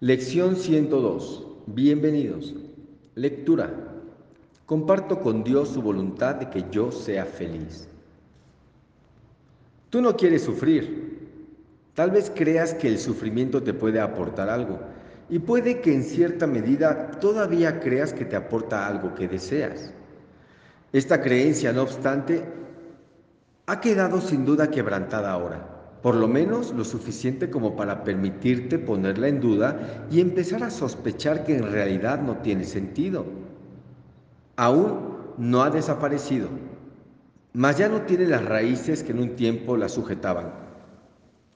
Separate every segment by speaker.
Speaker 1: Lección 102. Bienvenidos. Lectura. Comparto con Dios su voluntad de que yo sea feliz. Tú no quieres sufrir. Tal vez creas que el sufrimiento te puede aportar algo y puede que en cierta medida todavía creas que te aporta algo que deseas. Esta creencia, no obstante, ha quedado sin duda quebrantada ahora por lo menos lo suficiente como para permitirte ponerla en duda y empezar a sospechar que en realidad no tiene sentido. Aún no ha desaparecido, mas ya no tiene las raíces que en un tiempo la sujetaban,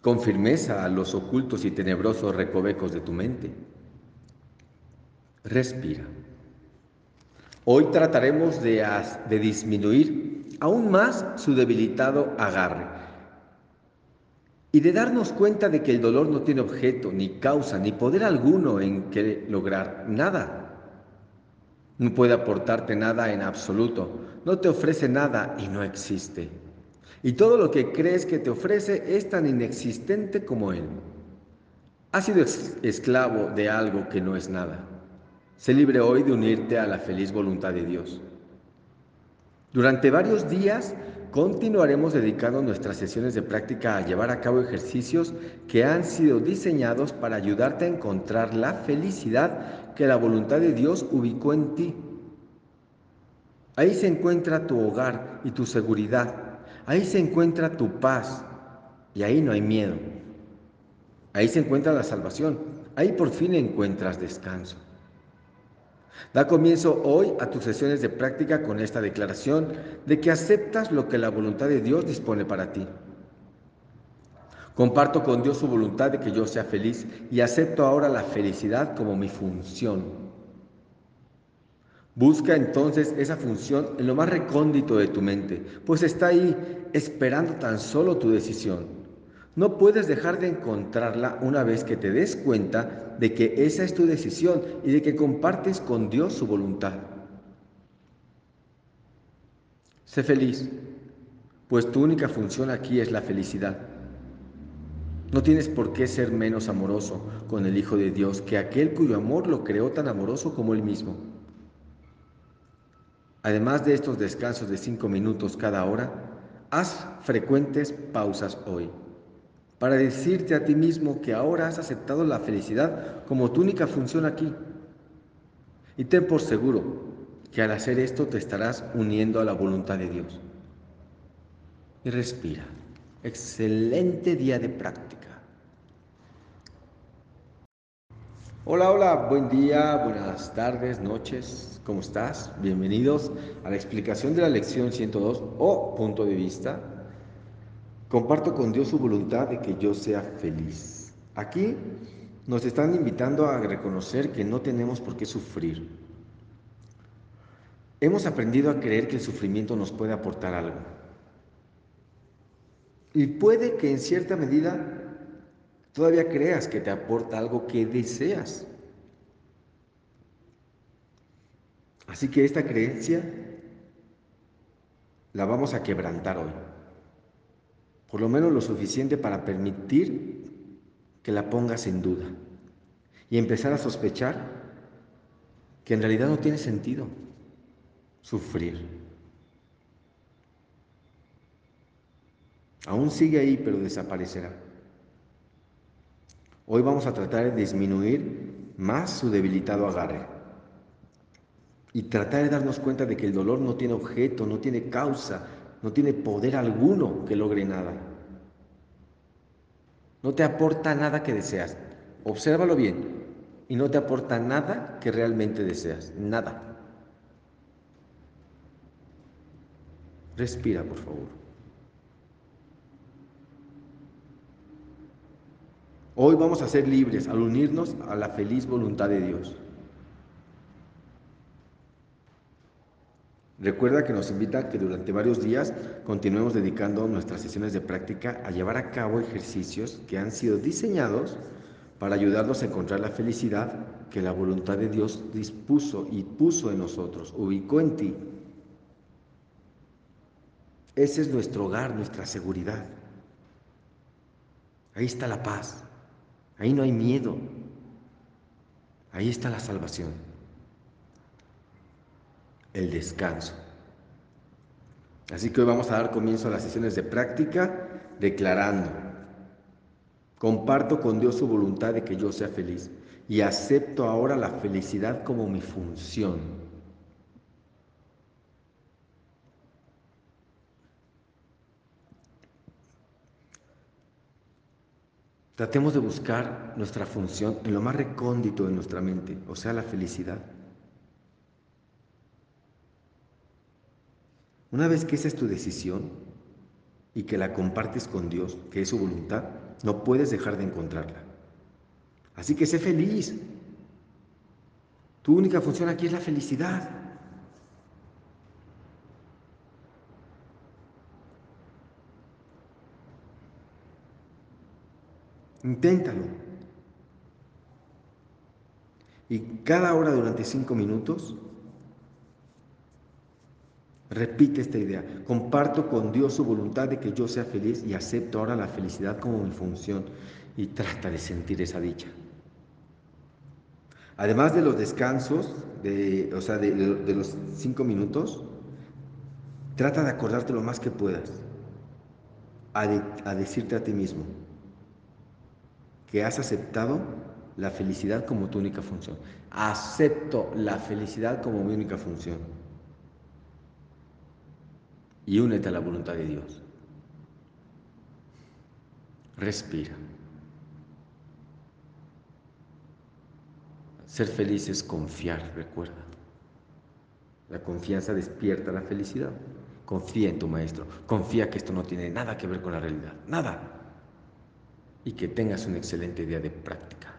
Speaker 1: con firmeza a los ocultos y tenebrosos recovecos de tu mente. Respira. Hoy trataremos de, de disminuir aún más su debilitado agarre y de darnos cuenta de que el dolor no tiene objeto, ni causa, ni poder alguno en que lograr nada. No puede aportarte nada en absoluto, no te ofrece nada y no existe. Y todo lo que crees que te ofrece es tan inexistente como él. Has sido esclavo de algo que no es nada. Sé libre hoy de unirte a la feliz voluntad de Dios. Durante varios días continuaremos dedicando nuestras sesiones de práctica a llevar a cabo ejercicios que han sido diseñados para ayudarte a encontrar la felicidad que la voluntad de Dios ubicó en ti. Ahí se encuentra tu hogar y tu seguridad. Ahí se encuentra tu paz y ahí no hay miedo. Ahí se encuentra la salvación. Ahí por fin encuentras descanso. Da comienzo hoy a tus sesiones de práctica con esta declaración de que aceptas lo que la voluntad de Dios dispone para ti. Comparto con Dios su voluntad de que yo sea feliz y acepto ahora la felicidad como mi función. Busca entonces esa función en lo más recóndito de tu mente, pues está ahí esperando tan solo tu decisión. No puedes dejar de encontrarla una vez que te des cuenta de que esa es tu decisión y de que compartes con Dios su voluntad. Sé feliz, pues tu única función aquí es la felicidad. No tienes por qué ser menos amoroso con el Hijo de Dios que aquel cuyo amor lo creó tan amoroso como él mismo. Además de estos descansos de cinco minutos cada hora, haz frecuentes pausas hoy para decirte a ti mismo que ahora has aceptado la felicidad como tu única función aquí. Y ten por seguro que al hacer esto te estarás uniendo a la voluntad de Dios. Y respira. Excelente día de práctica. Hola, hola, buen día, buenas tardes, noches, ¿cómo estás? Bienvenidos a la explicación de la lección 102 o punto de vista Comparto con Dios su voluntad de que yo sea feliz. Aquí nos están invitando a reconocer que no tenemos por qué sufrir. Hemos aprendido a creer que el sufrimiento nos puede aportar algo. Y puede que en cierta medida todavía creas que te aporta algo que deseas. Así que esta creencia la vamos a quebrantar hoy por lo menos lo suficiente para permitir que la pongas en duda y empezar a sospechar que en realidad no tiene sentido sufrir. Aún sigue ahí, pero desaparecerá. Hoy vamos a tratar de disminuir más su debilitado agarre y tratar de darnos cuenta de que el dolor no tiene objeto, no tiene causa, no tiene poder alguno que logre nada. No te aporta nada que deseas. Obsérvalo bien. Y no te aporta nada que realmente deseas. Nada. Respira, por favor. Hoy vamos a ser libres al unirnos a la feliz voluntad de Dios. Recuerda que nos invita que durante varios días continuemos dedicando nuestras sesiones de práctica a llevar a cabo ejercicios que han sido diseñados para ayudarnos a encontrar la felicidad que la voluntad de Dios dispuso y puso en nosotros, ubicó en ti. Ese es nuestro hogar, nuestra seguridad. Ahí está la paz, ahí no hay miedo, Ahí está la salvación, el descanso. Así que hoy vamos a dar comienzo a las sesiones de práctica declarando, comparto con Dios su voluntad de que yo sea feliz y acepto ahora la felicidad como mi función. Tratemos de buscar nuestra función en lo más recóndito de nuestra mente, o sea, la felicidad. Una vez que esa es tu decisión y que la compartes con Dios, que es su voluntad, no puedes dejar de encontrarla. Así que sé feliz. Tu única función aquí es la felicidad. Inténtalo. Y cada hora durante cinco minutos, repite esta idea. Comparto con Dios su voluntad de que yo sea feliz y acepto ahora la felicidad como mi función y trata de sentir esa dicha. Además de los descansos, de, o sea, de, los cinco minutos, trata de acordarte lo más que puedas a, a decirte a ti mismo, que has aceptado la felicidad como tu única función. Acepto la felicidad como mi única función. Y únete a la voluntad de Dios. Respira. Ser feliz es confiar, recuerda. La confianza despierta la felicidad. Confía en tu maestro. Confía que esto no tiene nada que ver con la realidad. Nada y que tengas un excelente día de práctica.